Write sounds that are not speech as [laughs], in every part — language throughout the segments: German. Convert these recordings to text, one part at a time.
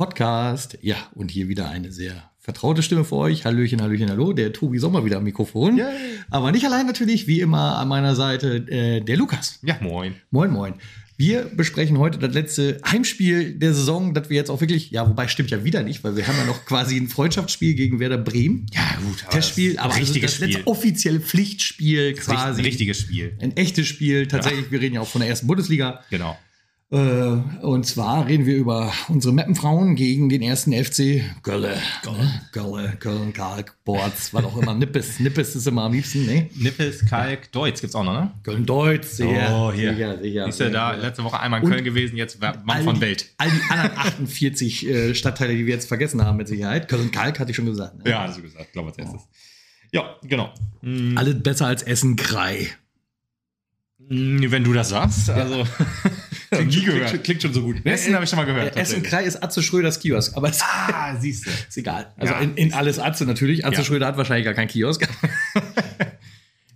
Podcast. Ja, und hier wieder eine sehr vertraute Stimme für euch. Hallöchen, Hallöchen, Hallo. Der Tobi Sommer wieder am Mikrofon. Yay. Aber nicht allein natürlich, wie immer an meiner Seite äh, der Lukas. Ja, moin. Moin, moin. Wir besprechen heute das letzte Heimspiel der Saison, das wir jetzt auch wirklich, ja, wobei stimmt ja wieder nicht, weil wir haben ja noch quasi ein Freundschaftsspiel gegen Werder Bremen. Ja, gut. aber Testspiel, das aber richtiges das letzte Spiel. offizielle Pflichtspiel Das quasi. Ein richtiges Spiel. Ein echtes Spiel, tatsächlich. Wir reden ja auch von der ersten Bundesliga. Genau. Äh, und zwar reden wir über unsere Mappenfrauen gegen den ersten FC Gölle. Gölle, Gölle, Köln, Kalk, Bords, was auch immer. Nippes. Nippes ist immer am liebsten, ne? Nippes, Kalk, Deutz gibt's auch noch, ne? Köln Deutsch, sehr. Oh, hier. Sicher, sicher. Siehst du, da letzte Woche einmal in Köln gewesen, jetzt Mann von Welt. All die anderen 48 äh, Stadtteile, die wir jetzt vergessen haben, mit Sicherheit. Köln Kalk hatte ich schon gesagt. Ne? Ja, hast du gesagt, glaube ich, als erstes. Ja, genau. Mm, Alles besser als Essen Krei. mm, Wenn du das sagst, also. [laughs] Klingt, nie gehört. klingt, klingt schon so gut. Essen habe ich schon mal gehört. Essen. Krei ist Atze Schröders Kiosk, aber es Ah, siehst du. [laughs] ist egal. Also Ja. in, in alles Atze natürlich. Atze Ja. Schröder hat wahrscheinlich gar keinen Kiosk. [laughs]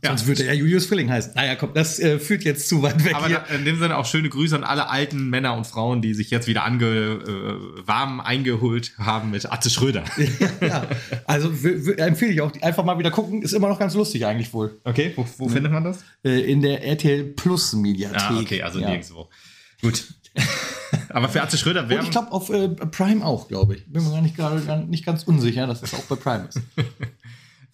Ja. Sonst würde er Julius Frilling heißen. Naja, komm, das äh, führt jetzt zu weit weg Aber da, in dem Sinne auch schöne Grüße an alle alten Männer und Frauen, die sich jetzt wieder ange, äh, warm eingeholt haben mit Atze Schröder. [laughs] ja. Also empfehle ich auch, einfach mal wieder gucken. Ist immer noch ganz lustig eigentlich wohl. Okay, wo, wo findet man das? Äh, in der RTL Plus Mediathek. Ah, okay, also ja. nirgendwo. Gut. [laughs] Aber für Atze Schröder Und wäre ich glaube auf äh, Prime auch, glaube ich. Bin mir gar nicht, gar nicht ganz unsicher, dass das auch bei Prime ist.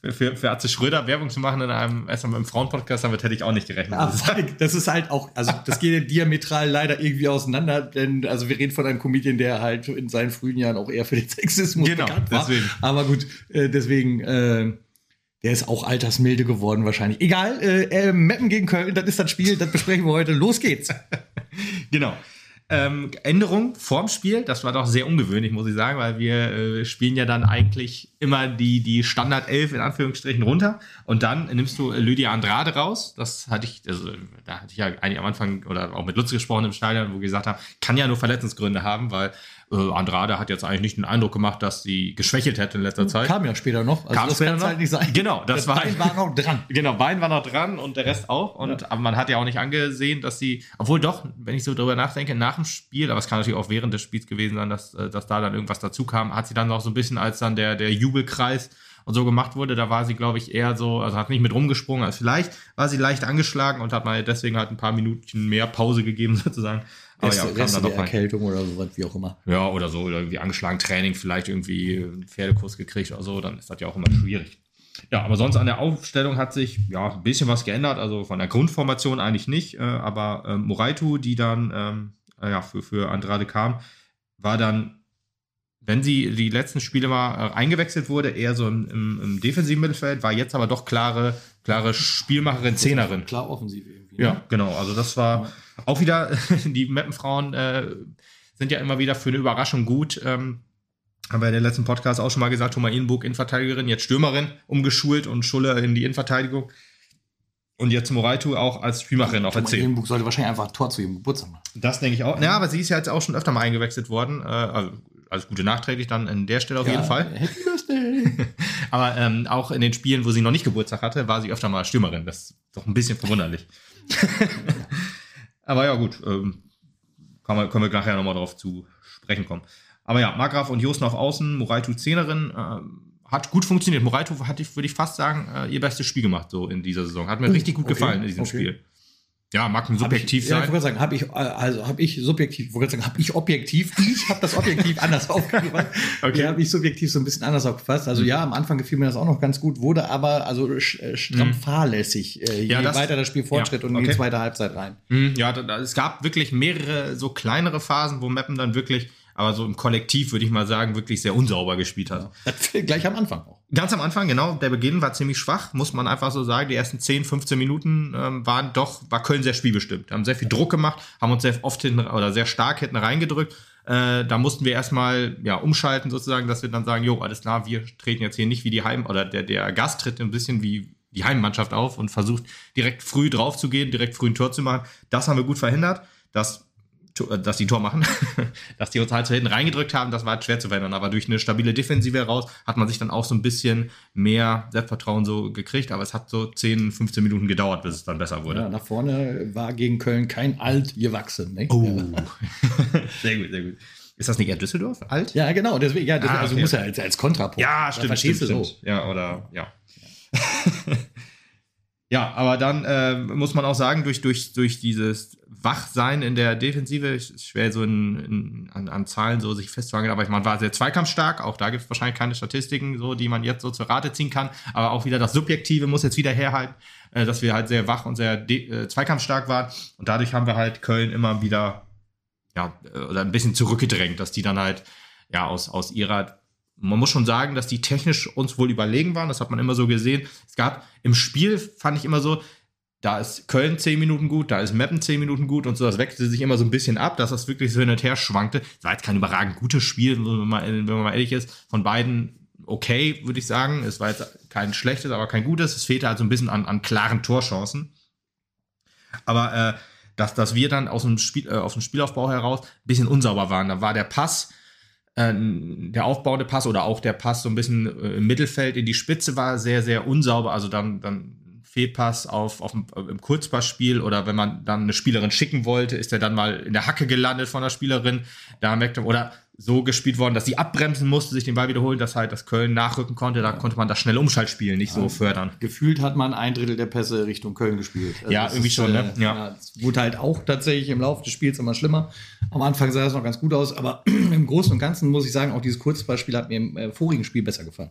[laughs] für, für Atze Schröder Werbung zu machen in einem erstmal im Frauenpodcast, damit hätte ich auch nicht gerechnet. Ah, das ist halt auch, also das geht ja diametral leider irgendwie auseinander, denn also wir reden von einem Comedian, der halt in seinen frühen Jahren auch eher für den Sexismus Genau, bekannt war. deswegen. Aber gut, äh, deswegen, äh, der ist auch altersmilde geworden wahrscheinlich. Egal, äh, äh, Meppen gegen Köln, das ist das Spiel, das besprechen wir heute. Los geht's. [laughs] Genau. Ähm, Änderung vorm Spiel, das war doch sehr ungewöhnlich, muss ich sagen, weil wir äh, spielen ja dann eigentlich immer die, die Standard 11 in Anführungsstrichen runter und dann nimmst du äh, Lydia Andrade raus. Das hatte ich, also da hatte ich ja eigentlich am Anfang oder auch mit Lutz gesprochen im Stadion, wo wir gesagt haben, kann ja nur Verletzungsgründe haben, weil äh, Andrade hat jetzt eigentlich nicht den Eindruck gemacht, dass sie geschwächelt hätte in letzter Zeit. Kam ja später noch. Also Kam das noch? halt nicht sein. Genau, das war- Bein war noch dran. Genau, Bein war noch dran und der Rest auch. Und aber man hat ja auch nicht angesehen, dass sie, obwohl doch, wenn ich so drüber nachdenke, nach dem Spiel, aber es kann natürlich auch während des Spiels gewesen sein, dass, äh, dass da dann irgendwas dazu kam, hat sie dann noch so ein bisschen, als dann der, der Jubelkreis und so gemacht wurde, da war sie, glaube ich, eher so, also hat nicht mit rumgesprungen, als vielleicht war sie leicht angeschlagen und hat mal deswegen halt ein paar Minuten mehr Pause gegeben, [laughs] sozusagen. Aber Reste, ja, kam Reste der rein. Erkältung oder so, wie auch immer. Ja, oder so, oder irgendwie angeschlagen Training, vielleicht irgendwie einen Pferdekurs gekriegt oder so, dann ist das ja auch immer schwierig. Ja, aber sonst an der Aufstellung hat sich ja ein bisschen was geändert, also von der Grundformation eigentlich nicht, äh, aber ähm, Moraitu, die dann ähm, äh, ja, für, für Andrade kam, war dann, wenn sie die letzten Spiele mal äh, eingewechselt wurde, eher so im, im, im defensiven Mittelfeld, war jetzt aber doch klare, klare Spielmacherin, Zehnerin. Klar offensiv irgendwie. Ja, genau. Also das war auch wieder, [laughs] die Mappenfrauen äh, sind ja immer wieder für eine Überraschung gut. Ähm, haben wir in der letzten Podcast auch schon mal gesagt, Thomas Inburg Innenverteidigerin, jetzt Stürmerin, umgeschult und Schulle in die Innenverteidigung. Und jetzt Moraitu auch als Spielmacherin auf der Thomas 10. Ehrenburg sollte wahrscheinlich einfach ein Tor zu ihrem Geburtstag machen. Das denke ich auch. Ja, aber sie ist ja jetzt auch schon öfter mal eingewechselt worden. Äh, also, also gute nachträglich dann an der Stelle auf jeden Fall. Happy Birthday. [laughs] Aber ähm, auch in den Spielen, wo sie noch nicht Geburtstag hatte, war sie öfter mal Stürmerin. Das ist doch ein bisschen verwunderlich. [laughs] Aber ja, gut. Ähm, man, können wir nachher nochmal drauf zu sprechen kommen. Aber ja, Margraf und Josten auf Außen, Moraitu Zehnerin. Ähm, hat gut funktioniert. Moraitu hat, ich, würde ich fast sagen, äh, ihr bestes Spiel gemacht so in dieser Saison. Hat mir Oh, richtig gut okay, gefallen in diesem okay. Spiel. Ja, mag ein subjektiv hab ich, Ja, ich sein. wollte sagen, habe ich, also habe ich subjektiv, ich wollte sagen, habe ich objektiv, ich habe das objektiv [laughs] anders aufgefasst. Okay. Ja, habe ich subjektiv so ein bisschen anders aufgefasst. Also ja, am Anfang gefiel mir das auch noch ganz gut, wurde aber also äh, stramm fahrlässig, äh, je Mhm. Ja, das- weiter das Spiel fortschritt ja, und in die okay. zweite Halbzeit rein. Hm, Ja, da, da, es gab wirklich mehrere so kleinere Phasen, wo Meppen dann wirklich, aber so im Kollektiv würde ich mal sagen, wirklich sehr unsauber gespielt hat. Das gleich am Anfang auch. Ganz am Anfang, genau, der Beginn war ziemlich schwach, muss man einfach so sagen. Die ersten 10, 15 Minuten ähm, waren doch, war Köln sehr spielbestimmt. Haben sehr viel Druck gemacht, haben uns sehr oft hinten oder sehr stark hinten reingedrückt. Äh, da mussten wir erstmal ja, umschalten, sozusagen, dass wir dann sagen, jo, alles klar, wir treten jetzt hier nicht wie die Heim- oder der, der Gast tritt ein bisschen wie die Heimmannschaft auf und versucht direkt früh drauf zu gehen, direkt früh ein Tor zu machen. Das haben wir gut verhindert. Das dass die ein Tor machen, [laughs] dass die uns halt so hinten reingedrückt haben, das war halt schwer zu verhindern. Aber durch eine stabile Defensive heraus hat man sich dann auch so ein bisschen mehr Selbstvertrauen so gekriegt. Aber es hat so 10, 15 Minuten gedauert, bis es dann besser wurde. Ja, nach vorne war gegen Köln kein Alt gewachsen. Ne? Oh. [laughs] sehr gut, sehr gut. Ist das nicht eher Düsseldorf? Alt? Ja, genau. Deswegen, ja, deswegen, Ah, also okay. muss er als, als Kontrapunkt. Ja, stimmt, verstehst stimmt, du so. stimmt. Ja, oder, ja. ja, [laughs] aber dann äh, muss man auch sagen, durch, durch, durch dieses Wachsein in der Defensive, ist schwer so in, in, an, an Zahlen so sich festzuhalten, aber man war sehr zweikampfstark, auch da gibt es wahrscheinlich keine Statistiken, so, die man jetzt so zur Rate ziehen kann, aber auch wieder das Subjektive muss jetzt wieder herhalten, äh, dass wir halt sehr wach und sehr äh, zweikampfstark waren und dadurch haben wir halt Köln immer wieder ja, äh, oder ein bisschen zurückgedrängt, dass die dann halt ja aus, aus ihrer man muss schon sagen, dass die technisch uns wohl überlegen waren. Das hat man immer so gesehen. Es gab im Spiel, fand ich immer so, da ist Köln 10 Minuten gut, da ist Meppen 10 Minuten gut und so. Das wechselte sich immer so ein bisschen ab, dass das wirklich so hin und her schwankte. Es war jetzt kein überragend gutes Spiel, wenn man, mal, ehrlich ist. Von beiden okay, würde ich sagen. Es war jetzt kein schlechtes, aber kein gutes. Es fehlte halt so ein bisschen an, an klaren Torchancen. Aber äh, dass, dass wir dann aus dem, Spiel, äh, aus dem Spielaufbau heraus ein bisschen unsauber waren. Da war der Pass, äh, der aufbauende Pass oder auch der Pass so ein bisschen äh, im Mittelfeld in die Spitze war sehr, sehr unsauber. Also dann, dann Fehlpass auf, auf dem, im Kurzpassspiel oder wenn man dann eine Spielerin schicken wollte, ist er dann mal in der Hacke gelandet von der Spielerin. Da merkt man, oder so gespielt worden, dass sie abbremsen musste, sich den Ball wiederholen, dass halt das Köln nachrücken konnte. Da konnte man das schnelle Umschaltspiel nicht so fördern. Gefühlt hat man ein Drittel der Pässe Richtung Köln gespielt. Also Ja, das irgendwie schon, ne? Äh, Ja. ja. Es wurde halt auch tatsächlich im Laufe des Spiels immer schlimmer. Am Anfang sah es noch ganz gut aus, aber [clears throat] im Großen und Ganzen muss ich sagen, auch dieses Kurzballspiel hat mir im äh, vorigen Spiel besser gefallen.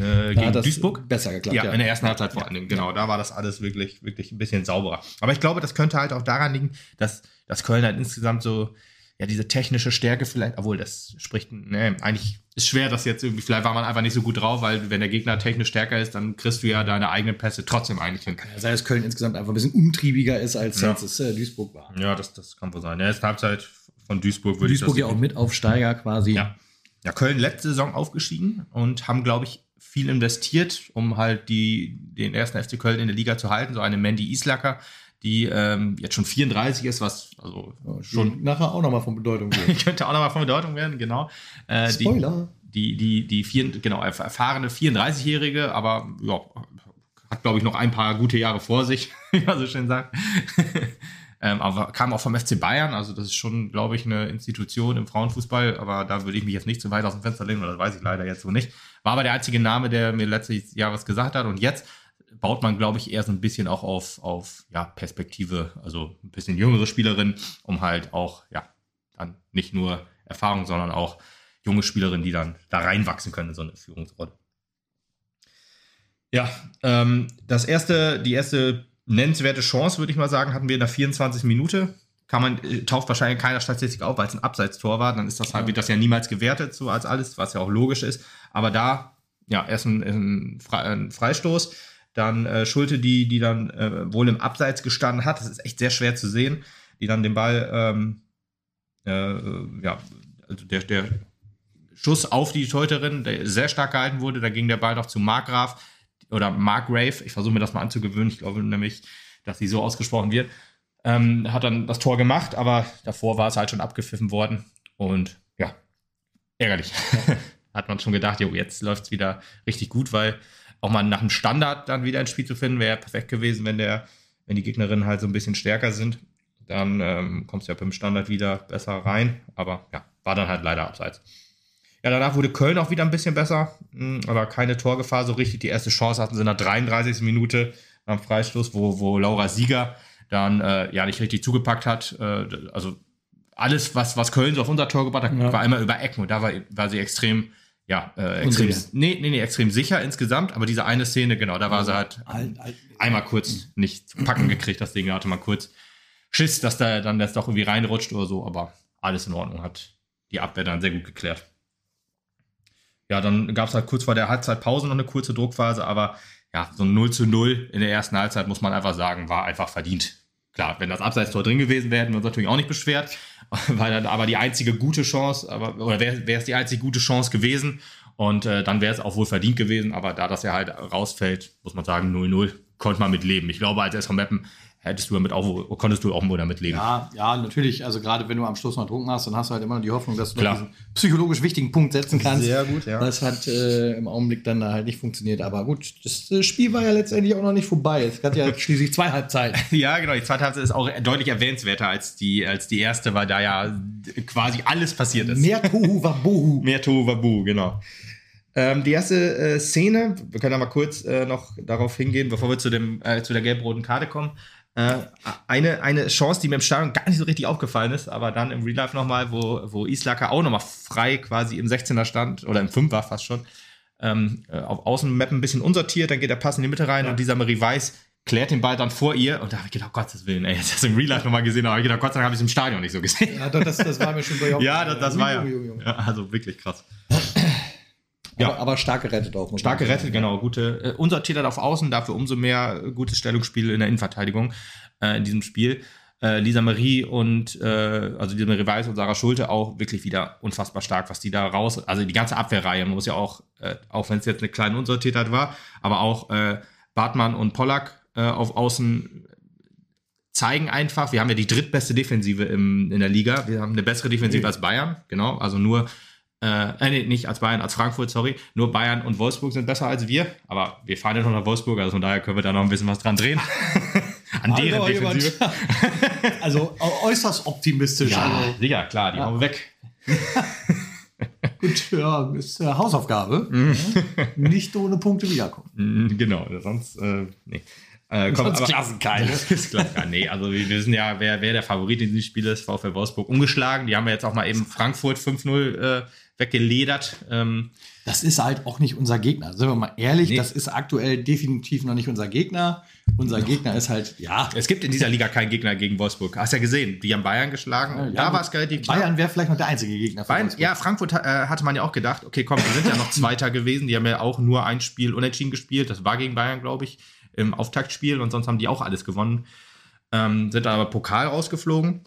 Äh, gegen das Duisburg? Besser geklappt. Ja, in der ersten Halbzeit vor allen Dingen, genau. Da war das alles wirklich, wirklich ein bisschen sauberer. Aber ich glaube, das könnte halt auch daran liegen, dass, dass Köln halt insgesamt so, ja, diese technische Stärke vielleicht, obwohl das spricht, ne, eigentlich ist schwer, das jetzt irgendwie, vielleicht war man einfach nicht so gut drauf, weil wenn der Gegner technisch stärker ist, dann kriegst du ja deine eigenen Pässe trotzdem eigentlich hin. Sei es Köln insgesamt einfach ein bisschen umtriebiger ist, als Ja. jetzt es äh, Duisburg war. Ja, das, das kann wohl sein. Der erste Halbzeit von Duisburg würde Duisburg ich ja auch mit Aufsteiger quasi. Ja. Ja, Köln letzte Saison aufgestiegen und haben, glaube ich, viel investiert, um halt die, den ersten FC Köln in der Liga zu halten. So eine Mandy Islacker, die ähm, jetzt schon 34 ist, was also Schon schon nachher auch nochmal von Bedeutung [laughs] wird. könnte auch nochmal von Bedeutung werden, genau. Äh, die, Spoiler. die, die, die vier, genau, erfahrene 34-Jährige, aber ja, hat, glaube ich, noch ein paar gute Jahre vor sich, [laughs] wie man so schön sagt. [laughs] ähm, aber kam auch vom FC Bayern, also das ist schon, glaube ich, eine Institution im Frauenfußball, aber da würde ich mich jetzt nicht zu weit aus dem Fenster lehnen, oder das weiß ich leider jetzt so nicht. War aber der einzige Name, der mir letztes Jahr was gesagt hat und jetzt baut man, glaube ich, eher so ein bisschen auch auf, auf ja, Perspektive, also ein bisschen jüngere Spielerin, um halt auch, ja, dann nicht nur Erfahrung, sondern auch junge Spielerinnen, die dann da reinwachsen können in so eine Führungsrolle. Ja, ähm, das erste, die erste nennenswerte Chance, würde ich mal sagen, hatten wir in der 24. Minute. Kann man, äh, taucht wahrscheinlich in keiner Statistik auf, weil es ein Abseitstor war, dann ist das halt, wird das ja niemals gewertet, so als alles, was ja auch logisch ist. Aber da, ja, erst ein, ein, Fre ein Freistoß, dann äh, Schulte, die, die dann äh, wohl im Abseits gestanden hat, das ist echt sehr schwer zu sehen, die dann den Ball, ähm, äh, ja, also der, der Schuss auf die Torhüterin, der sehr stark gehalten wurde, da ging der Ball noch zu Markgraf oder Markgrave, ich versuche mir das mal anzugewöhnen, ich glaube nämlich, dass sie so ausgesprochen wird, ähm, hat dann das Tor gemacht, aber davor war es halt schon abgepfiffen worden und ja, ärgerlich. [laughs] hat man schon gedacht, jo, jetzt läuft es wieder richtig gut, weil auch mal nach dem Standard dann wieder ins Spiel zu finden, wäre perfekt gewesen, wenn der, wenn die Gegnerinnen halt so ein bisschen stärker sind. Dann ähm, kommst du ja beim Standard wieder besser rein. Aber ja, war dann halt leider abseits. Ja, danach wurde Köln auch wieder ein bisschen besser, mh, aber keine Torgefahr so richtig. Die erste Chance hatten sie in der 33. Minute am Freistoß, wo, wo Laura Sieger dann äh, ja nicht richtig zugepackt hat. Äh, also alles, was, was Köln so auf unser Tor gebracht hat, Ja. war immer über Ecken und da war, war sie extrem, ja, äh, extrem, nee, nee, nee, extrem sicher insgesamt, aber diese eine Szene, genau, da war sie halt Alt, alt, einmal kurz nicht zu packen gekriegt, das Ding da hatte man kurz Schiss, dass da dann das doch irgendwie reinrutscht oder so, aber alles in Ordnung, hat die Abwehr dann sehr gut geklärt. Ja, dann gab es halt kurz vor der Halbzeitpause noch eine kurze Druckphase, aber ja, so ein 0 zu 0 in der ersten Halbzeit, muss man einfach sagen, war einfach verdient. Klar, wenn das Abseitstor drin gewesen wäre, hätten wir uns natürlich auch nicht beschwert, [laughs] weil dann aber die einzige gute Chance, aber, oder wäre es die einzige gute Chance gewesen. Und äh, dann wäre es auch wohl verdient gewesen, aber da das ja halt rausfällt, muss man sagen, 0-0, konnte man mit leben. Ich glaube, als SV Meppen hättest du damit auch, konntest du auch wohl damit leben. Ja, ja, natürlich. Also gerade wenn du am Schluss noch trunken hast, dann hast du halt immer die Hoffnung, dass du noch diesen psychologisch wichtigen Punkt setzen kannst. Sehr gut, ja. Das hat äh, im Augenblick dann halt nicht funktioniert. Aber gut, das Spiel war ja letztendlich auch noch nicht vorbei. Es hat ja [laughs] schließlich zwei Halbzeiten. [laughs] Ja, genau. Die zweite Halbzeit ist auch deutlich erwähnenswerter als die, als die erste, weil da ja quasi alles passiert ist. Mehr Tohu Wabohu. [laughs] Mehr Tohuwabu, genau. Ähm, die erste äh, Szene, wir können da mal kurz äh, noch darauf hingehen, bevor wir zu, dem, äh, zu der gelb-roten Karte kommen. Äh, eine, eine Chance, die mir im Stadion gar nicht so richtig aufgefallen ist, aber dann im Real Life nochmal, wo, wo Islaka auch nochmal frei quasi im 16er stand, oder im 5er fast schon, ähm, äh, auf Außenmap ein bisschen unsortiert, dann geht der Pass in die Mitte rein und dieser Marie Weiß klärt den Ball dann vor ihr und da habe ich gedacht, Gottes Willen, ey, jetzt hast du im Real Life nochmal gesehen, aber ich gedacht, Gott sei Dank habe ich es im Stadion nicht so gesehen. Ja, das, das war mir schon bei [laughs] Ja, das, das war ja. Ja. Also wirklich krass. [laughs] Ja. Aber, aber stark gerettet auch. Stark man sagen. gerettet, genau. Gute, äh, unsortiert hat auf Außen, dafür umso mehr äh, gutes Stellungsspiel in der Innenverteidigung äh, in diesem Spiel. Äh, Lisa Marie und, äh, also Lisa Marie Weiß und Sarah Schulte auch wirklich wieder unfassbar stark, was die da raus, also die ganze Abwehrreihe, man muss ja auch, äh, auch wenn es jetzt eine kleine Unsortiertheit war, aber auch äh, Bartmann und Pollack äh, auf Außen zeigen einfach, wir haben ja die drittbeste Defensive im, in der Liga, wir haben eine bessere Defensive als Bayern, genau, also nur äh, äh, nee, nicht als Bayern, als Frankfurt, sorry. Nur Bayern und Wolfsburg sind besser als wir. Aber wir fahren ja noch nach Wolfsburg, also von daher können wir da noch ein bisschen was dran drehen. [laughs] An deren. Defensive. [laughs] Also äußerst optimistisch. Ja, Also, sicher, klar, die Ja. hauen wir weg. [laughs] gut, ja, ist äh, Hausaufgabe. Ja. Nicht ohne Punkte wiederkommen. Mhm, Genau, sonst, äh, nee. Äh, komm, Sonst Klassenkeil. Ja, nee, also wir wissen ja, wer, wer der Favorit in diesem Spiel ist, VfL Wolfsburg ungeschlagen. Die haben ja jetzt auch mal eben Frankfurt 5-0 äh, weggeledert. Ähm, Das ist halt auch nicht unser Gegner. Sind wir mal ehrlich, Nee. das ist aktuell definitiv noch nicht unser Gegner. Unser Gegner ist halt, ja. es gibt in dieser Liga keinen Gegner gegen Wolfsburg. Hast ja gesehen, die haben Bayern geschlagen. da ja, war es relativ klar. Bayern wäre vielleicht noch der einzige Gegner. für Bayern, Wolfsburg. ja, Frankfurt äh, hatte man ja auch gedacht, okay, komm, wir sind ja noch [clears throat] Zweiter gewesen. Die haben ja auch nur ein Spiel unentschieden gespielt. Das war gegen Bayern, glaube ich, im Auftaktspiel. Und sonst haben die auch alles gewonnen. Ähm, sind dann aber Pokal rausgeflogen.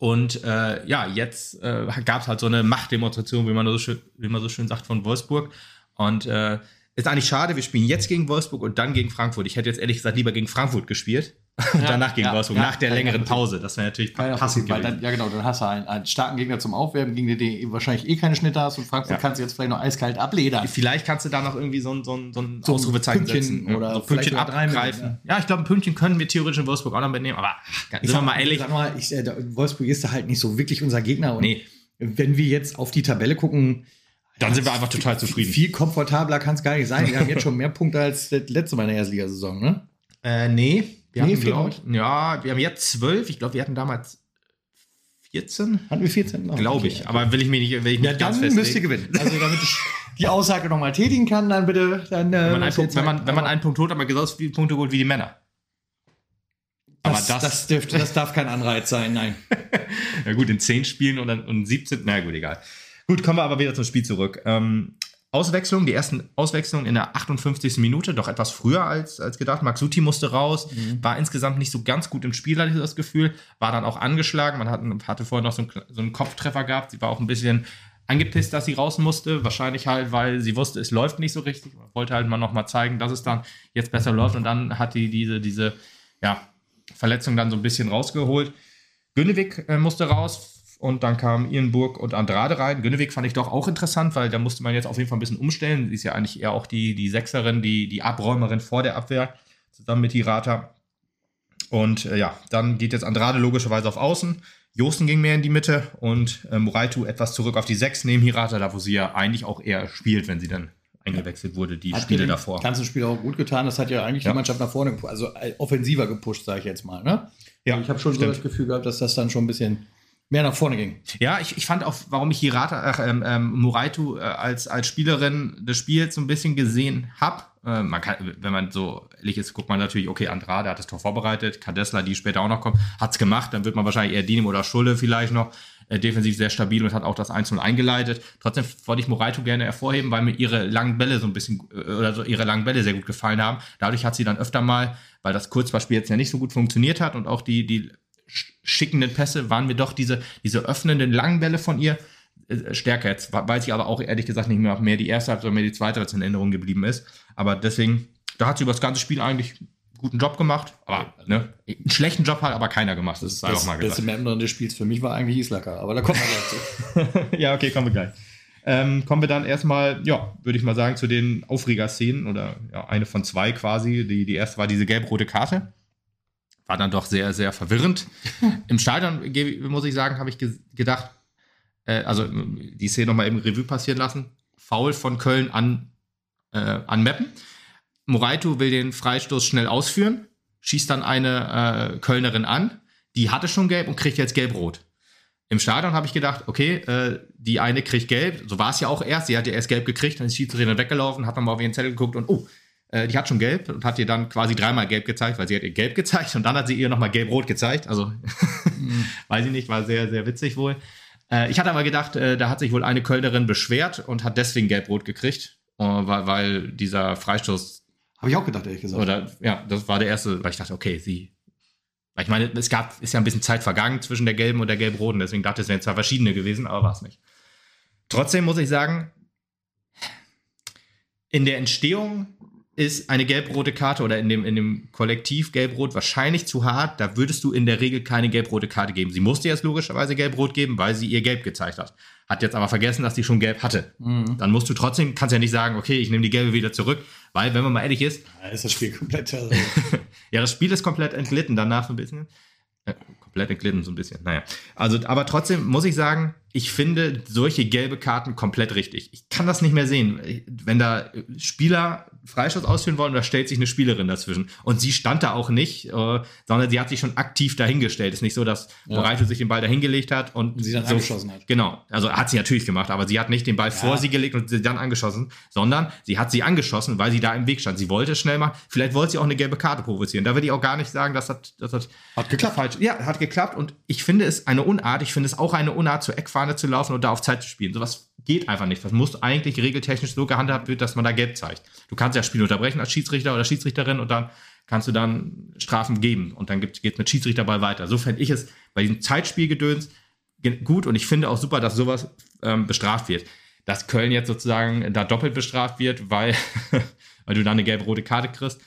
Und äh, ja, jetzt äh, gab es halt so eine Machtdemonstration, wie man, so schön, wie man so schön sagt, von Wolfsburg. Und äh, ist eigentlich schade, wir spielen jetzt gegen Wolfsburg und dann gegen Frankfurt. Ich hätte jetzt ehrlich gesagt lieber gegen Frankfurt gespielt Ja, [laughs] danach gegen ja, Wolfsburg, ja, nach der ich längeren. Pause. Das wäre natürlich ja passend gewesen. dann, ja, genau, dann hast du einen, einen starken Gegner zum Aufwärmen, gegen den du wahrscheinlich eh keine Schnitte hast und Frankfurt kannst du jetzt vielleicht noch eiskalt abledern. Vielleicht kannst du da noch irgendwie so ein, so ein, so ein So Ausrufezeichen setzen. oder so ein Pünktchen abgreifen. ja. ich glaube, ein Pünktchen können wir theoretisch in Wolfsburg auch noch mitnehmen, aber sind wir mal ehrlich. Sag mal, ich, äh, Wolfsburg ist da halt nicht so wirklich unser Gegner. Und Nee. wenn wir jetzt auf die Tabelle gucken, Dann sind wir einfach total zufrieden. Viel komfortabler kann es gar nicht sein. Wir haben jetzt [laughs] schon mehr Punkte als das letzte Mal in der Erstligasaison, ne? Äh, nee. Wir Nee, hatten, glaub ja, wir haben jetzt zwölf. Ich glaube, wir hatten damals 14. Hatten wir 14? Oh, Glaube okay. ich. Aber will ich mich nicht, will ich Ja, nicht ganz dann müsst ihr festlegen. gewinnen. Also damit ich [laughs] die Aussage nochmal tätigen kann, dann bitte. Dann, äh, Wenn man, einen Punkt, wenn, man, wenn man einen Punkt holt, man genauso viele Punkte geholt wie die Männer. Aber das, das, das, dürfte, das darf kein Anreiz sein, nein. [laughs] Ja gut, in 10 Spielen und, dann, und 17, na gut, egal. Gut, kommen wir aber wieder zum Spiel zurück. Ähm, Auswechslung, die ersten Auswechslungen in der 58. Minute, doch etwas früher als, als gedacht. Maxuti musste raus, war insgesamt nicht so ganz gut im Spiel, hatte ich das Gefühl, war dann auch angeschlagen. Man hat, hatte vorher noch so einen, so einen Kopftreffer gehabt. Sie war auch ein bisschen angepisst, dass sie raus musste. Wahrscheinlich halt, weil sie wusste, es läuft nicht so richtig. Man wollte halt mal nochmal zeigen, dass es dann jetzt besser läuft. Und dann hat die diese, diese ja, Verletzung dann so ein bisschen rausgeholt. Günnewig äh, musste raus und dann kamen Irenburg und Andrade rein. Günnewig fand ich doch auch interessant, weil da musste man jetzt auf jeden Fall ein bisschen umstellen. Sie ist ja eigentlich eher auch die, die Sechserin, die, die Abräumerin vor der Abwehr, zusammen mit Hirata. Und äh, ja, dann geht jetzt Andrade logischerweise auf Außen. Josten ging mehr in die Mitte und äh, Moraitu etwas zurück auf die Sechs neben Hirata, da wo sie ja eigentlich auch eher spielt, wenn sie dann eingewechselt wurde, die Hat Spiele davor. ganzen Spiel auch gut getan. Das hat ja eigentlich Ja. die Mannschaft nach vorne, also äh, offensiver gepusht, sage ich jetzt mal. Ne? Ja, ich habe schon so stimmt. das Gefühl gehabt, dass das dann schon ein bisschen mehr nach vorne ging. Ja, ich, ich fand auch, warum ich Hirata, ach, ähm, ähm, Moraitu äh, als, als Spielerin des Spiels so ein bisschen gesehen habe. Äh, man kann, wenn man so ehrlich ist, guckt man natürlich, okay, Andrade hat das Tor vorbereitet, Kadesla, die später auch noch kommt, hat's gemacht, dann wird man wahrscheinlich eher Dinem oder Schulle vielleicht noch äh, defensiv sehr stabil und hat auch das 1-0 eingeleitet. Trotzdem wollte ich Moraitu gerne hervorheben, weil mir ihre langen Bälle so ein bisschen, äh, oder so ihre langen Bälle sehr gut gefallen haben. Dadurch hat sie dann öfter mal, weil das Kurzballspiel jetzt ja nicht so gut funktioniert hat und auch die, die schickenden Pässe waren mir doch diese, diese öffnenden langen Bälle von ihr äh, stärker. Jetzt weiß ich aber auch ehrlich gesagt nicht mehr, ob mehr die erste Halbzeit oder mehr die zweite, was in Erinnerung geblieben ist. Aber deswegen, da hat sie über das ganze Spiel eigentlich guten Job gemacht, aber ne, einen schlechten Job hat aber keiner gemacht. Das ist auch mal gesagt. Das Member des Spiels für mich war eigentlich Islacker, aber da kommen wir gleich zu. [laughs] ja, okay, kommen wir gleich. Ähm, kommen wir dann erstmal, ja, würde ich mal sagen, zu den Aufreger-Szenen oder ja, eine von zwei quasi. Die, die erste war diese gelb-rote Karte. War dann doch sehr, sehr verwirrend. [laughs] Im Stadion, muss ich sagen, habe ich ge gedacht, äh, also die Szene nochmal im Revue passieren lassen. Foul von Köln an, äh, an Meppen. Moraito will den Freistoß schnell ausführen, schießt dann eine äh, Kölnerin an, die hatte schon gelb und kriegt jetzt gelb-rot. Im Stadion habe ich gedacht, okay, äh, die eine kriegt gelb, so war es ja auch erst, sie hat ja erst gelb gekriegt, dann ist die Schiedsrichterin weggelaufen, hat nochmal auf ihren Zettel geguckt und oh, äh, die hat schon gelb und hat ihr dann quasi dreimal gelb gezeigt, weil sie hat ihr gelb gezeigt und dann hat sie ihr nochmal gelb-rot gezeigt, also mhm. [laughs] weiß ich nicht, war sehr, sehr witzig wohl. Äh, ich hatte aber gedacht, äh, da hat sich wohl eine Kölnerin beschwert und hat deswegen gelb-rot gekriegt, äh, weil, weil dieser Freistoß habe ich auch gedacht, ehrlich gesagt. Oder ja, das war der erste, weil ich dachte, okay, sie ich meine, es gab, ist ja ein bisschen Zeit vergangen zwischen der gelben und der gelb-roten, deswegen dachte ich, es wären zwar verschiedene gewesen, aber war es nicht. Trotzdem muss ich sagen, in der Entstehung ist eine gelb-rote Karte oder in dem, in dem Kollektiv gelb-rot wahrscheinlich zu hart. Da würdest du in der Regel keine gelb-rote Karte geben. Sie musste jetzt logischerweise gelb-rot geben, weil sie ihr gelb gezeigt hat. Hat jetzt aber vergessen, dass sie schon gelb hatte. Mhm. Dann musst du trotzdem, kannst ja nicht sagen, okay, ich nehme die gelbe wieder zurück, weil, wenn man mal ehrlich ist. Ja, ist das Spiel komplett. [laughs] ja, das Spiel ist komplett entglitten danach so ein bisschen. Äh, komplett entglitten so ein bisschen. Naja. Also, aber trotzdem muss ich sagen, ich finde solche gelbe Karten komplett richtig. Ich kann das nicht mehr sehen. Wenn da Spieler Freistoß ausführen wollen, da stellt sich eine Spielerin dazwischen. Und sie stand da auch nicht, äh, sondern sie hat sich schon aktiv dahingestellt. Ist nicht so, dass ja. Moraito sich den Ball dahingelegt hat und, und sie dann so, angeschossen hat. Genau. Also hat sie natürlich gemacht, aber sie hat nicht den Ball ja. vor sie gelegt und sie dann angeschossen, sondern sie hat sie angeschossen, weil sie da im Weg stand. Sie wollte es schnell machen. Vielleicht wollte sie auch eine gelbe Karte provozieren. Da würde ich auch gar nicht sagen, dass das, das hat, hat geklappt. Falsch. Ja, hat geklappt. Und ich finde es eine Unart. Ich finde es auch eine Unart, zur Eckfahne zu laufen und da auf Zeit zu spielen. Sowas geht einfach nicht. Das muss eigentlich regeltechnisch so gehandhabt werden, dass man da gelb zeigt. Du kannst ja Spiel unterbrechen als Schiedsrichter oder Schiedsrichterin und dann kannst du dann Strafen geben und dann geht es mit Schiedsrichterball weiter. So fände ich es bei diesem Zeitspielgedöns gut und ich finde auch super, dass sowas ähm, bestraft wird. Dass Köln jetzt sozusagen da doppelt bestraft wird, weil, [laughs] weil du dann eine gelb-rote Karte kriegst.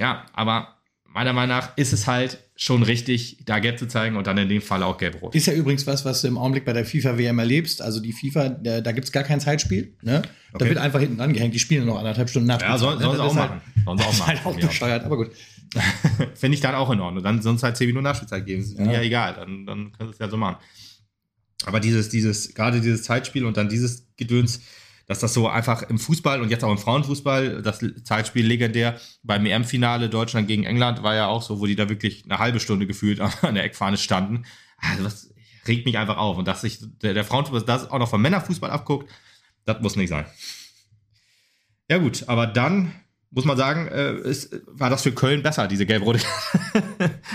Ja, aber meiner Meinung nach ist es halt schon richtig, da gelb zu zeigen und dann in dem Fall auch gelb-rot. Ist ja übrigens was, was du im Augenblick bei der FIFA-WM erlebst. Also die FIFA, da, da gibt es gar kein Zeitspiel. Ne? Okay. Da wird einfach hinten dran gehängt. Die spielen noch anderthalb Stunden nach. Ja, sollen, sollen sie auch machen. Sollen sie auch [laughs] machen. Halt auch bescheuert, aber gut. [laughs] Finde ich dann auch in Ordnung. Dann sonst halt 10 Minuten Nachspielzeit geben. Ist ja. mir ja egal. Dann, dann können sie es ja so machen. Aber dieses, dieses, gerade dieses Zeitspiel und dann dieses Gedöns, dass das so einfach im Fußball und jetzt auch im Frauenfußball, das Zeitspiel legendär beim EM-Finale Deutschland gegen England war ja auch so, wo die da wirklich eine halbe Stunde gefühlt [laughs] an der Eckfahne standen. Also das regt mich einfach auf. Und dass sich der, der Frauenfußball das auch noch vom Männerfußball abguckt, das muss nicht sein. Ja gut, aber dann muss man sagen, äh, ist, war das für Köln besser, diese gelb-rote.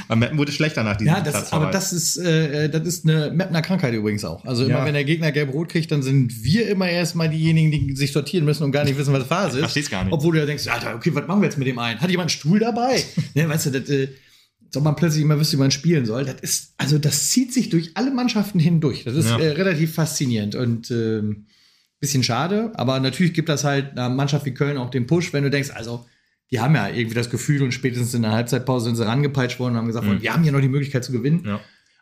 Beim [laughs] Meppen wurde schlechter nach diesem Ja, das, aber das ist, äh, das ist eine Mapner Krankheit übrigens auch. Also immer, ja. wenn der Gegner gelb-rot kriegt, dann sind wir immer erstmal diejenigen, die sich sortieren müssen und gar nicht wissen, was Phase ist. Versteh's gar nicht. Obwohl du ja denkst, Alter, okay, was machen wir jetzt mit dem einen? Hat jemand einen Stuhl dabei? [laughs] ne, weißt du, das, äh, soll man plötzlich immer wissen, wie man spielen soll. Das ist, also das zieht sich durch alle Mannschaften hindurch. Das ist ja. äh, relativ faszinierend und ähm, Bisschen schade, aber natürlich gibt das halt einer Mannschaft wie Köln auch den Push, wenn du denkst, also die haben ja irgendwie das Gefühl und spätestens in der Halbzeitpause sind sie rangepeitscht worden und haben gesagt, mhm. wir haben ja noch die Möglichkeit zu gewinnen. Ja.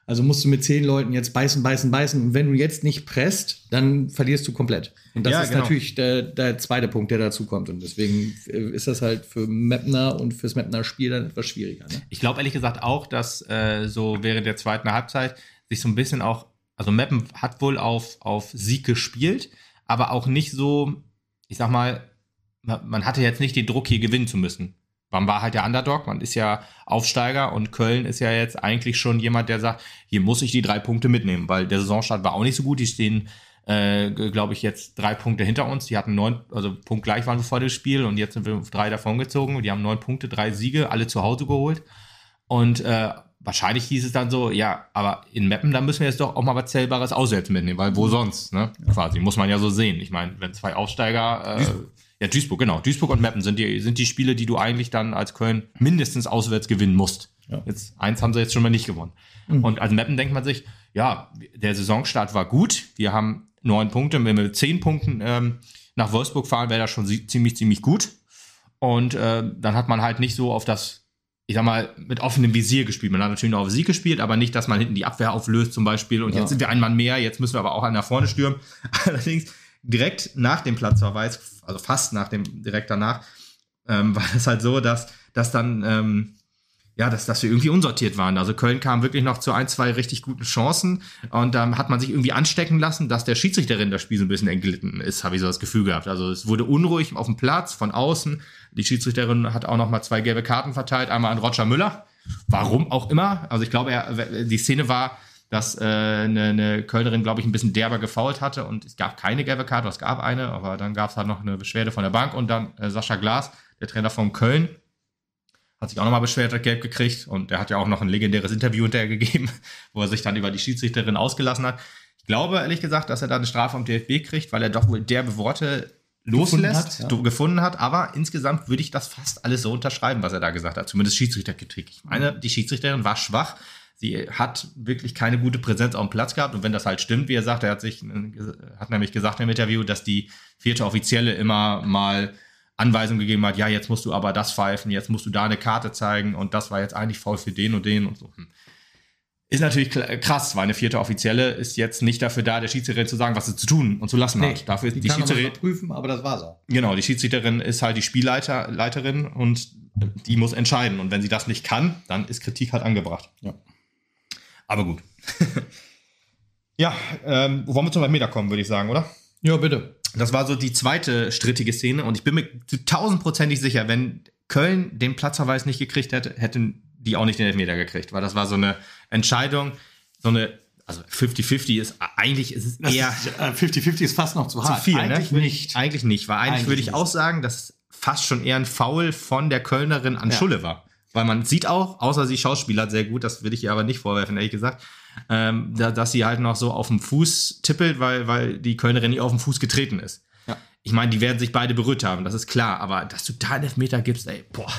Also musst du mit zehn Leuten jetzt beißen, beißen, beißen. Und wenn du jetzt nicht presst, dann verlierst du komplett. Und das ja, ist genau. natürlich der, der zweite Punkt, der dazu kommt. Und deswegen äh, ist das halt für Mapner und fürs Mapner Spiel dann etwas schwieriger. Ne? Ich glaube ehrlich gesagt auch, dass äh, so während der zweiten Halbzeit sich so ein bisschen auch, also Mappen hat wohl auf, auf Sieg gespielt, aber auch nicht so, ich sag mal, man hatte jetzt nicht den Druck, hier gewinnen zu müssen. Man war halt der Underdog, man ist ja Aufsteiger und Köln ist ja jetzt eigentlich schon jemand, der sagt, hier muss ich die drei Punkte mitnehmen, weil der Saisonstart war auch nicht so gut. Die stehen, äh, glaube ich, jetzt drei Punkte hinter uns. Die hatten neun, also punktgleich waren wir vor dem Spiel und jetzt sind wir drei davon gezogen. Die haben neun Punkte, drei Siege, alle zu Hause geholt. Und äh, wahrscheinlich hieß es dann so, ja, aber in Meppen, da müssen wir jetzt doch auch mal was Zählbares auswärts mitnehmen, weil wo sonst, ne? Ja. Quasi, muss man ja so sehen. Ich meine, wenn zwei Aufsteiger, äh, ja, Duisburg, genau. Duisburg und Meppen sind die, sind die Spiele, die du eigentlich dann als Köln mindestens auswärts gewinnen musst. Ja. Jetzt, eins haben sie jetzt schon mal nicht gewonnen. Mhm. Und als Meppen denkt man sich, ja, der Saisonstart war gut. Wir haben neun Punkte. Wenn wir mit zehn Punkten ähm, nach Wolfsburg fahren, wäre das schon ziemlich, ziemlich gut. Und äh, dann hat man halt nicht so auf das ich sag mal, mit offenem Visier gespielt. Man hat natürlich noch auf Sieg gespielt, aber nicht, dass man hinten die Abwehr auflöst zum Beispiel und ja. jetzt sind wir ein Mann mehr, jetzt müssen wir aber auch nach vorne stürmen. [laughs] Allerdings direkt nach dem Platzverweis, also fast nach dem, direkt danach, ähm, [laughs] war das halt so, dass, dass dann, ähm, ja, dass, dass wir irgendwie unsortiert waren. Also Köln kam wirklich noch zu ein, zwei richtig guten Chancen und dann hat man sich irgendwie anstecken lassen, dass der Schiedsrichterin das Spiel so ein bisschen entglitten ist, habe ich so das Gefühl gehabt. Also es wurde unruhig auf dem Platz von außen. Die Schiedsrichterin hat auch noch mal zwei gelbe Karten verteilt, einmal an Roger Müller. Warum auch immer. Also ich glaube, er, die Szene war, dass äh, eine, eine Kölnerin, glaube ich, ein bisschen derber gefault hatte und es gab keine gelbe Karte, es gab eine, aber dann gab es halt noch eine Beschwerde von der Bank und dann äh, Sascha Glas, der Trainer von Köln, hat sich auch nochmal beschwert, hat gelb gekriegt und er hat ja auch noch ein legendäres Interview hinterher [laughs] wo er sich dann über die Schiedsrichterin ausgelassen hat. Ich glaube, ehrlich gesagt, dass er da eine Strafe vom DFB kriegt, weil er doch wohl derbe Worte loslässt, gefunden hat, ja. gefunden hat, aber insgesamt würde ich das fast alles so unterschreiben, was er da gesagt hat. Zumindest Schiedsrichterkritik. Ich meine, die Schiedsrichterin war schwach. Sie hat wirklich keine gute Präsenz auf dem Platz gehabt. Und wenn das halt stimmt, wie er sagt, er hat sich, hat nämlich gesagt im Interview, dass die vierte Offizielle immer mal Anweisungen gegeben hat, ja, jetzt musst du aber das pfeifen, jetzt musst du da eine Karte zeigen und das war jetzt eigentlich faul für den und den und so. Hm. Ist natürlich krass, weil eine vierte Offizielle ist jetzt nicht dafür da, der Schiedsrichterin zu sagen, was sie zu tun und zu lassen nee, hat. Dafür ist die, die Schiedsrichterin prüfen, aber das war's auch. Genau, die Schiedsrichterin ist halt die Spielleiterin und die muss entscheiden. Und wenn sie das nicht kann, dann ist Kritik halt angebracht. Ja. Aber gut. [laughs] ja, ähm, wollen wir zum Meter kommen, würde ich sagen, oder? Ja, bitte. Das war so die zweite strittige Szene und ich bin mir zu tausendprozentig sicher, wenn Köln den Platzverweis nicht gekriegt hätte, hätten die auch nicht den Elfmeter gekriegt, weil das war so eine Entscheidung, so eine also 50-50 ist eigentlich ist es eher 50-50 ist fast noch zu, zu hart. Viel, ne? eigentlich ne? nicht. Eigentlich nicht, weil eigentlich, eigentlich würde ich auch sagen, dass es fast schon eher ein Foul von der Kölnerin an ja. Schulle war. Weil man sieht auch, außer sie schauspielert sehr gut, das will ich ihr aber nicht vorwerfen, ehrlich gesagt, ähm, da, dass sie halt noch so auf dem Fuß tippelt, weil, weil die Kölnerin nie auf dem Fuß getreten ist. Ja. Ich meine, die werden sich beide berührt haben, das ist klar, aber dass du da einen Elfmeter gibst, ey, boah.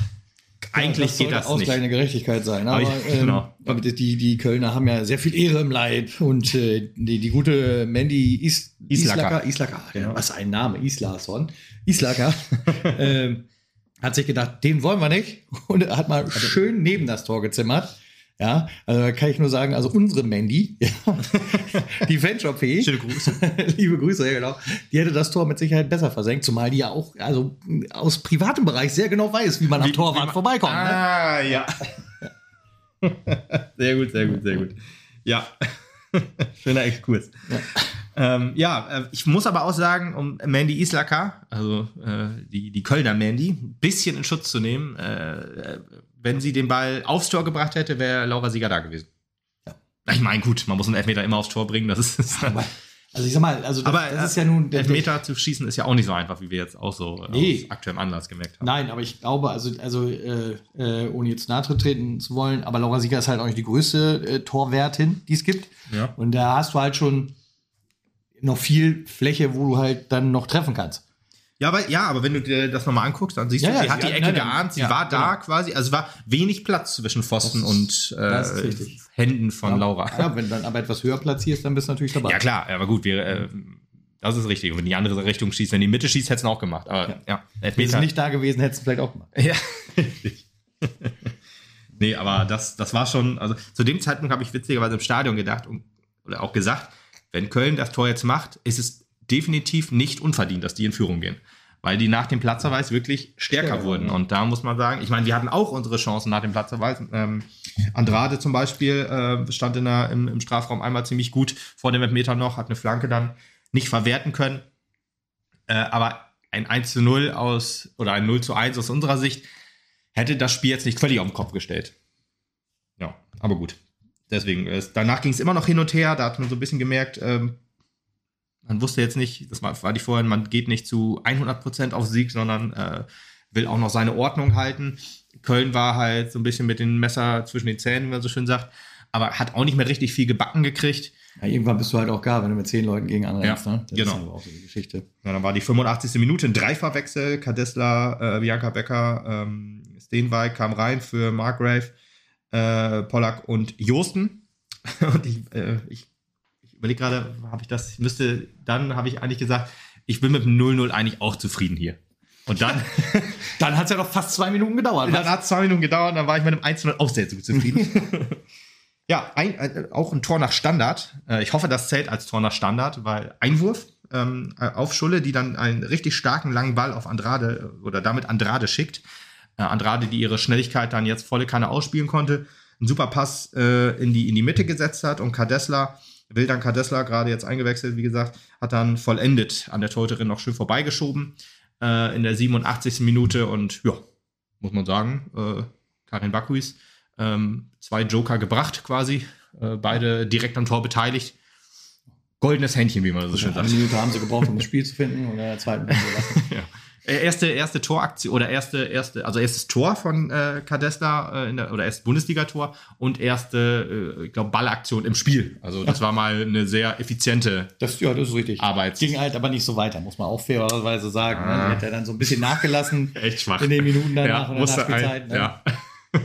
Eigentlich das geht das nicht. Ausgleichende Gerechtigkeit sein. Aber, ähm, [laughs] genau. ähm, die, die Kölner haben ja sehr viel Ehre im Leib und äh, die, die gute Mandy Is Islacker, Islacker, genau. was ein Name, Islason, Islacker, [laughs] ähm, hat sich gedacht, den wollen wir nicht und hat mal schön neben das Tor gezimmert. Ja, also da kann ich nur sagen, also unsere Mandy, [laughs] ja, [laughs] die Fanshop-Fee, Schöne Grüße. [laughs] liebe Grüße, ja genau, die hätte das Tor mit Sicherheit besser versenkt, zumal die ja auch also aus privatem Bereich sehr genau weiß, wie man am Torwart vorbeikommt. Ne? Ah, ne? ja. sehr gut, sehr gut, sehr gut. Ja. Schöner Exkurs. Ja. Ähm, ja, äh, ich muss aber auch sagen, um Mandy Islaka, also äh, die, die Kölner Mandy, ein bisschen in Schutz zu nehmen, äh, wenn sie den Ball aufs Tor gebracht hätte, wäre Laura Sieger da gewesen. Ja. Ich meine, gut, man muss einen Elfmeter immer aufs Tor bringen, das ist. Aber, also ich sag mal, also das, aber, das ist ja nun. Der, Elfmeter zu schießen ist ja auch nicht so einfach, wie wir jetzt auch so äh, nee. aus aktuellem Anlass gemerkt haben. Nein, aber ich glaube, also, also äh, äh, ohne jetzt nahe treten zu wollen, aber Laura Sieger ist halt auch nicht die größte äh, Torwertin, die es gibt. Ja. Und da hast du halt schon noch viel Fläche, wo du halt dann noch treffen kannst. Ja, aber, ja, aber wenn du dir das nochmal anguckst, dann siehst ja, du, sie ja, hat die Ecke nein, geahnt, sie ja, war da genau. quasi, also es war wenig Platz zwischen Pfosten ist, und äh, Händen von Laura. Ja, wenn du dann aber etwas höher platzierst, dann bist du natürlich dabei. Ja, klar, aber gut, wir, äh, das ist richtig. Und wenn die andere Richtung schießt, wenn die Mitte schießt, hättest du auch gemacht. Aber ja, Wenn sie nicht da gewesen, hättest du vielleicht auch gemacht. Ja, [laughs] richtig. nee, aber das, das war schon, also zu dem Zeitpunkt habe ich witzigerweise im Stadion gedacht und, oder auch gesagt, wenn Köln das Tor jetzt macht, ist es definitiv nicht unverdient, dass die in Führung gehen. Weil die nach dem Platzerweis wirklich stärker ja, wurden. Und da muss man sagen, ich meine, wir hatten auch unsere Chancen nach dem Platzerweis. Ähm, Andrade zum Beispiel äh, stand in der, im, im Strafraum einmal ziemlich gut vor dem Meter noch, hat eine Flanke dann nicht verwerten können. Äh, aber ein 1 zu 0 aus oder ein 0 zu 1 aus unserer Sicht hätte das Spiel jetzt nicht völlig auf den Kopf gestellt. Ja, aber gut. Deswegen, äh, danach ging es immer noch hin und her. Da hat man so ein bisschen gemerkt, ähm, man wusste jetzt nicht, das war, war die vorhin, man geht nicht zu 100% auf Sieg, sondern äh, will auch noch seine Ordnung halten. Köln war halt so ein bisschen mit dem Messer zwischen den Zähnen, wie man so schön sagt, aber hat auch nicht mehr richtig viel gebacken gekriegt. Ja, irgendwann bist du halt auch gar, wenn du mit zehn Leuten gegen anrennst. Ja, ne? Das genau. ist aber auch so die Geschichte. Ja, dann war die 85. Minute ein Dreifachwechsel. Kadesla, äh, Bianca Becker, ähm, Steenwijk kam rein für Markgrave, äh, Pollack und Josten. [laughs] und ich, äh, ich überlege gerade, habe ich das, müsste, dann habe ich eigentlich gesagt, ich bin mit dem 0-0 eigentlich auch zufrieden hier. Und dann, [laughs] Dann hat es ja noch fast zwei Minuten gedauert. dann hat es zwei Minuten gedauert, dann war ich mit einem 1 auch sehr zufrieden. [laughs] ja, ein, äh, auch ein Tor nach Standard. Äh, ich hoffe, das zählt als Tor nach Standard, weil Einwurf ähm, auf Schulle, die dann einen richtig starken langen Ball auf Andrade äh, oder damit Andrade schickt. Äh, Andrade, die ihre Schnelligkeit dann jetzt volle Kanne ausspielen konnte, einen super Pass äh, in, die, in die Mitte gesetzt hat und Kadesla, Wildan Kadesla, gerade jetzt eingewechselt, wie gesagt, hat dann vollendet an der Torhüterin noch schön vorbeigeschoben äh, in der 87. Minute und ja, muss man sagen, äh, Karin Bakuis, ähm, zwei Joker gebracht quasi, äh, beide direkt am Tor beteiligt. Goldenes Händchen, wie man so schön Eine sagt. Minute haben sie gebraucht, um das [laughs] Spiel zu finden oder in der zweiten Minute [laughs] ja. Äh, Erste, erste Toraktion oder erste, erste, also erstes Tor von äh, Kadesta äh, in der, oder erstes Bundesligator und erste, äh, ich glaube, Ballaktion im Spiel. Also das war mal eine sehr effiziente Das, ja, das ist richtig. Arbeits. Ging halt aber nicht so weiter, muss man auch fairerweise sagen. Ne? Ah. Die hat ja dann so ein bisschen nachgelassen [laughs] Echt schwach. in den Minuten danach ja, der musste Nachspielzeit. ein, ne? ja. [laughs]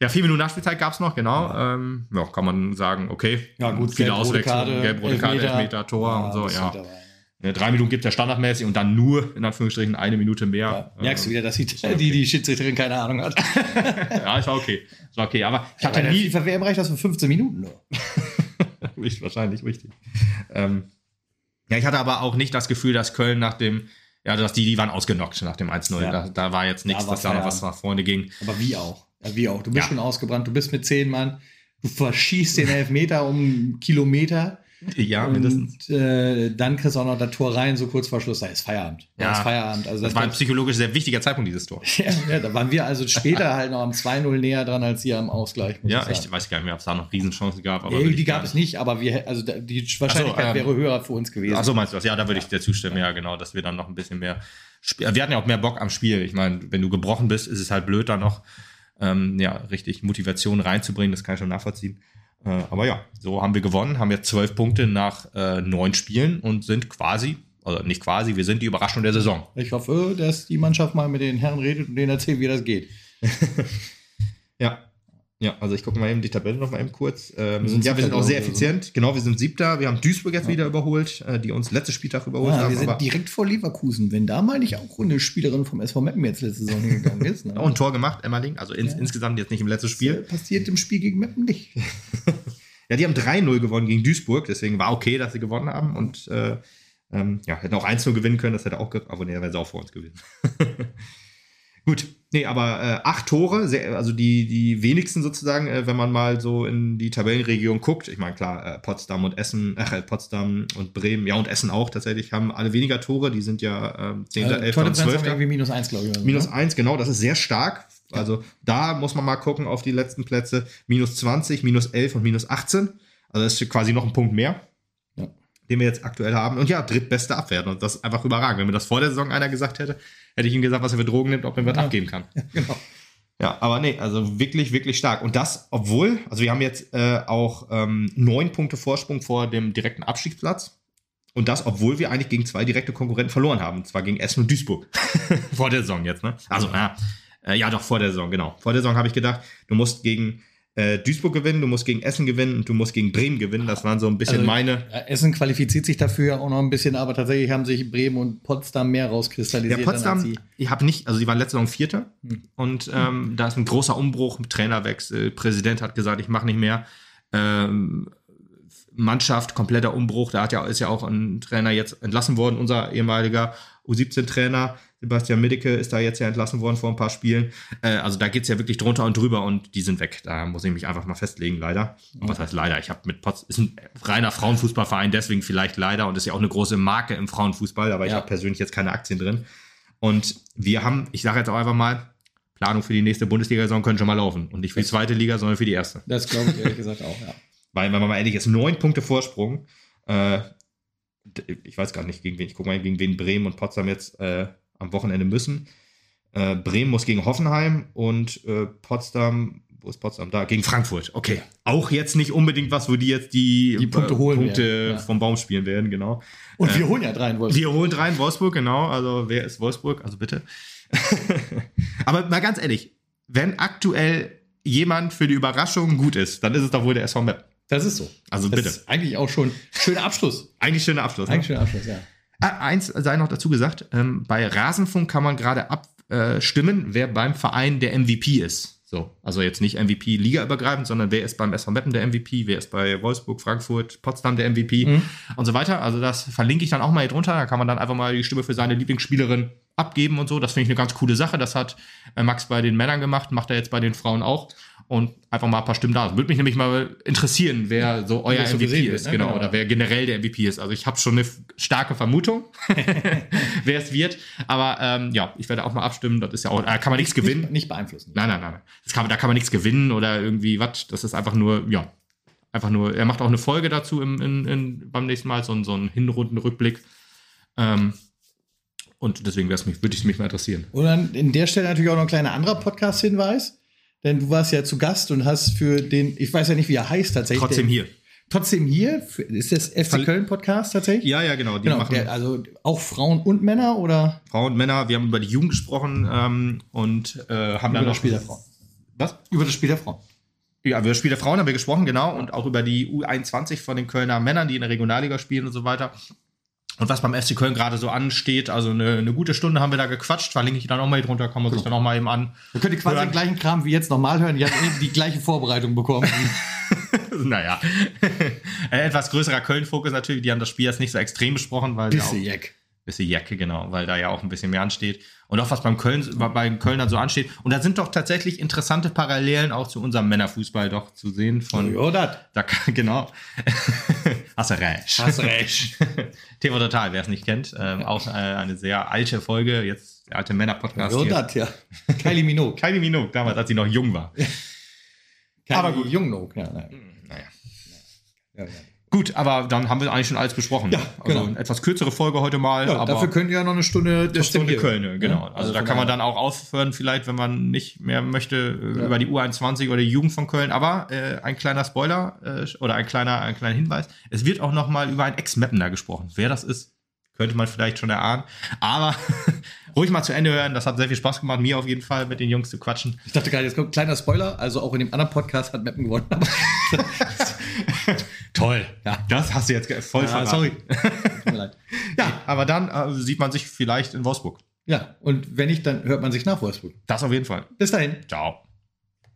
ja, vier Minuten Nachspielzeit gab es noch, genau. Ähm, ja, kann man sagen, okay. Ja, gut, viele Auswechslungen, gelb-rote Karte, Elfmeter. Elfmeter, Tor Ja, und so, ja. dabei, ne? ja. Drei Minuten gibt es ja standardmäßig und dann nur, in Anführungsstrichen, eine Minute mehr. Ja, merkst du wieder, dass die, [laughs] die, die Schiedsrichterin keine Ahnung hat. [laughs] Ja, ist okay. Ist okay, aber ich hatte der nie, FIFA WM reicht das für 15 Minuten nur. [laughs] Wahrscheinlich richtig. Ähm, ja, ich hatte aber auch nicht das Gefühl, dass Köln nach dem, ja, dass die, die waren ausgenockt nach dem 1-0. Ja. Da, da war jetzt nichts, war dass da noch was nach vorne ging. Aber wie auch. Ja, wie auch. Du bist Ja. schon ausgebrannt, du bist mit 10 Mann, du verschießt den Elfmeter um einen Kilometer. Ja, mindestens. Und äh, dann kriegst du auch noch das Tor rein, so kurz vor Schluss. Da ist Feierabend. Da Ja. ist Feierabend. Also Das war ein psychologisch sehr wichtiger Zeitpunkt, dieses Tor. [laughs] ja, ja, da waren wir also später [laughs] halt noch am 2-0 näher dran als ihr am Ausgleich. Ja, ich ich sagen. weiß gar nicht mehr, ob es da noch Riesenchancen gab. Aber Nee, will die ich gab es nicht, aber wir, also die Wahrscheinlichkeit ähm, wäre höher für uns gewesen. Ach so, meinst du das? Ja, da würde ich dir zustimmen. Ja, genau, dass wir dann noch ein bisschen mehr. Sp wir hatten ja auch mehr Bock am Spiel. Ich meine, wenn du gebrochen bist, ist es halt blöd, da noch ähm, ja, richtig Motivation reinzubringen. Das kann ich schon nachvollziehen. Äh, aber ja, so haben wir gewonnen, haben jetzt zwölf Punkte nach äh, neun Spielen und sind quasi, also nicht quasi, wir sind die Überraschung der Saison. Ich hoffe, dass die Mannschaft mal mit den Herren redet und denen erzählt, wie das geht. [laughs] Ja. Ja, also ich gucke mal eben die Tabelle noch mal eben kurz. Ähm, Wir sind ja, wir sind auch sehr ich, effizient. Genau, wir sind Siebter. Wir haben Duisburg jetzt wieder überholt, äh, die uns letztes Spieltag überholt Ja, haben. wir sind direkt vor Leverkusen. Wenn da mal nicht auch eine Spielerin vom SV Meppen jetzt letzte Saison hingegangen ist. Ne? [laughs] auch ein Tor gemacht, Emmerling. Also ins, Ja. insgesamt jetzt nicht im letzten Das, Spiel. äh, Passiert im Spiel gegen Meppen nicht. [laughs] Ja, die haben 3-0 gewonnen gegen Duisburg, deswegen war okay, dass sie gewonnen haben und äh, ähm, ja, hätten auch 1-0 gewinnen können, das hätte auch, aber nee, wären sie auch vor uns gewinnen. [laughs] Gut, nee, aber äh, acht Tore, sehr, also die, die wenigsten sozusagen, äh, wenn man mal so in die Tabellenregion guckt. Ich meine, klar, äh, Potsdam und Essen, äh, Potsdam und Bremen, ja, und Essen auch tatsächlich, haben alle weniger Tore, die sind ja ähm, 10., Äh, 11. und Tordifferenz haben 12. wir irgendwie minus eins, glaube ich. oder so, Minus ne? 1, genau, das ist sehr stark. Also da muss man mal gucken auf die letzten Plätze. Minus 20, minus 11 und minus 18. Also das ist quasi noch ein Punkt mehr, Ja. den wir jetzt aktuell haben. Und ja, drittbeste Abwehr. Und das ist einfach überragend. Wenn mir das vor der Saison einer gesagt hätte, hätte ich ihm gesagt, was er für Drogen nimmt, ob er was Ja. abgeben kann. [laughs] Genau. Ja, aber nee, also wirklich, wirklich stark. Und das, obwohl, also wir haben jetzt äh, auch ähm, neun Punkte Vorsprung vor dem direkten Abstiegsplatz. Und das, obwohl wir eigentlich gegen zwei direkte Konkurrenten verloren haben. Und zwar gegen Essen und Duisburg. [laughs] vor der Saison jetzt, ne? Also, ja, äh, ja, doch, vor der Saison, genau. Vor der Saison habe ich gedacht, du musst gegen äh, Duisburg gewinnen, du musst gegen Essen gewinnen und du musst gegen Bremen gewinnen. Das waren so ein bisschen Also, meine. Ja, Essen qualifiziert sich dafür auch noch ein bisschen, aber tatsächlich haben sich Bremen und Potsdam mehr Ja, rauskristallisiert. als Potsdam, sie. ich habe nicht, also die waren letzte Saison Vierter Hm. und ähm, da ist ein großer Umbruch, Trainerwechsel, Präsident hat gesagt, ich mache nicht mehr. Ähm, Mannschaft, kompletter Umbruch, da hat ja, ist ja auch ein Trainer jetzt entlassen worden, unser ehemaliger U17-Trainer, Sebastian Middeke ist da jetzt ja entlassen worden vor ein paar Spielen. Äh, also da geht's ja wirklich drunter und drüber und die sind weg. Da muss ich mich einfach mal festlegen, leider. Was heißt leider? Ich habe mit Potz, ist ein reiner Frauenfußballverein, deswegen vielleicht leider und ist ja auch eine große Marke im Frauenfußball, aber ich Ja. habe persönlich jetzt keine Aktien drin. Und wir haben, ich sage jetzt auch einfach mal, Planung für die nächste Bundesliga-Saison können schon mal laufen. Und nicht für die zweite Liga, sondern für die erste. Das glaube ich ehrlich gesagt auch, ja. [laughs] Weil, wenn man mal ehrlich ist, neun Punkte Vorsprung. Äh, ich weiß gar nicht, gegen wen, ich gucke mal, gegen wen Bremen und Potsdam jetzt äh, am Wochenende müssen. Äh, Bremen muss gegen Hoffenheim und äh, Potsdam, wo ist Potsdam? Da, gegen Frankfurt. Okay. Auch jetzt nicht unbedingt was, wo die jetzt die, Die Punkte holen Punkte ja. vom Baum spielen werden, genau. Und wir holen ja drei in Wolfsburg. Wir holen drei in Wolfsburg, genau. Also wer ist Wolfsburg? Also bitte. [laughs] Aber mal ganz ehrlich, wenn aktuell jemand für die Überraschung gut ist, dann ist es doch wohl der SV Map. Das ist so. Also Das bitte. ist eigentlich auch schon schöner Abschluss. Eigentlich schöner Abschluss. Eigentlich Ne? schöner Abschluss, ja. Ah, eins sei noch dazu gesagt, ähm, bei Rasenfunk kann man gerade abstimmen, wer beim Verein der MVP ist. So, also jetzt nicht MVP ligaübergreifend, sondern wer ist beim SV Meppen der MVP, wer ist bei Wolfsburg, Frankfurt, Potsdam der MVP mhm. und so weiter. Also das verlinke ich dann auch mal hier drunter. Da kann man dann einfach mal die Stimme für seine Lieblingsspielerin abgeben und so. Das finde ich eine ganz coole Sache. Das hat äh, Max bei den Männern gemacht, macht er jetzt bei den Frauen auch. Und einfach mal ein paar Stimmen da. Würde mich nämlich mal interessieren, wer so euer MVP so ist, wird, ne? genau, oder wer generell der MVP ist. Also ich habe schon eine starke Vermutung, [laughs] wer es wird. Aber ähm, ja, ich werde auch mal abstimmen. Das ist ja auch, da kann man nichts gewinnen. Nicht, nicht beeinflussen. Nein, nein, nein. Das kann, da kann man nichts gewinnen oder irgendwie was. Das ist einfach nur, ja, einfach nur. Er macht auch eine Folge dazu im, in, in, beim nächsten Mal, so, so einen Hinrundenrückblick. Ähm, und deswegen würde ich es mich mal interessieren. Und dann in der Stelle natürlich auch noch ein kleiner anderer Podcast-Hinweis. Denn du warst ja zu Gast und hast für den, ich weiß ja nicht, wie er heißt tatsächlich. Trotzdem hier. Trotzdem hier, ist das FC Köln Podcast tatsächlich? Ja, ja, genau. Die genau machen der, also auch Frauen und Männer oder? Frauen und Männer. Wir haben über die Jugend gesprochen ähm, und äh, haben über dann das Spiel der Frauen. Was? Über das Spiel der Frauen. Ja, über das Spiel der Frauen haben wir gesprochen, genau. Und auch über die U21 von den Kölner Männern, die in der Regionalliga spielen und so weiter. Und was beim FC Köln gerade so ansteht, also eine, eine, gute Stunde haben wir da gequatscht, verlinke ich dann auch mal hier drunter, kann man sich dann auch mal eben an. Wir können quasi den gleichen Kram wie jetzt nochmal hören, die haben eben die gleiche Vorbereitung bekommen. [laughs] naja. [laughs] Äh, etwas größerer Köln-Fokus natürlich, die haben das Spiel jetzt nicht so extrem besprochen, weil. Bisschen Jack. Bisschen Jacke, genau, weil da ja auch ein bisschen mehr ansteht. Und auch was beim Köln, bei Kölnern so ansteht. Und da sind doch tatsächlich interessante Parallelen auch zu unserem Männerfußball doch zu sehen. Von, ja, das. Da, genau. [laughs] Du recht. TV Total, wer es nicht kennt. Ähm, auch äh, eine sehr alte Folge, jetzt der alte Männer-Podcast. Ja, das, ja. [laughs] Kylie Minogue. Kylie Minogue, damals, als sie noch jung war. [laughs] Aber gut. Jung ja. Naja. naja. Ja, ja. Gut, aber dann haben wir eigentlich schon alles besprochen. Ja, also genau. etwas kürzere Folge heute mal. Ja, aber dafür könnt ihr ja noch eine Stunde der Stunde Köln, genau. Ja, also, also da kann man dann auch aufhören, vielleicht, wenn man nicht mehr möchte äh, ja. über die U21 oder die Jugend von Köln. Aber äh, ein kleiner Spoiler äh, oder ein kleiner, ein kleiner Hinweis: Es wird auch noch mal über ein Ex-Mappener gesprochen. Wer das ist, könnte man vielleicht schon erahnen. Aber [laughs] ruhig mal zu Ende hören. Das hat sehr viel Spaß gemacht, mir auf jeden Fall mit den Jungs zu quatschen. Ich dachte gerade, jetzt kommt ein kleiner Spoiler. Also auch in dem anderen Podcast hat Mappen gewonnen. [laughs] [laughs] Toll. Ja. Das hast du jetzt voll ja, verraten. Sorry. [laughs] Tut mir leid. Ja, aber dann äh, sieht man sich vielleicht in Wolfsburg. Ja, und wenn nicht, dann hört man sich nach Wolfsburg. Das auf jeden Fall. Bis dahin. Ciao.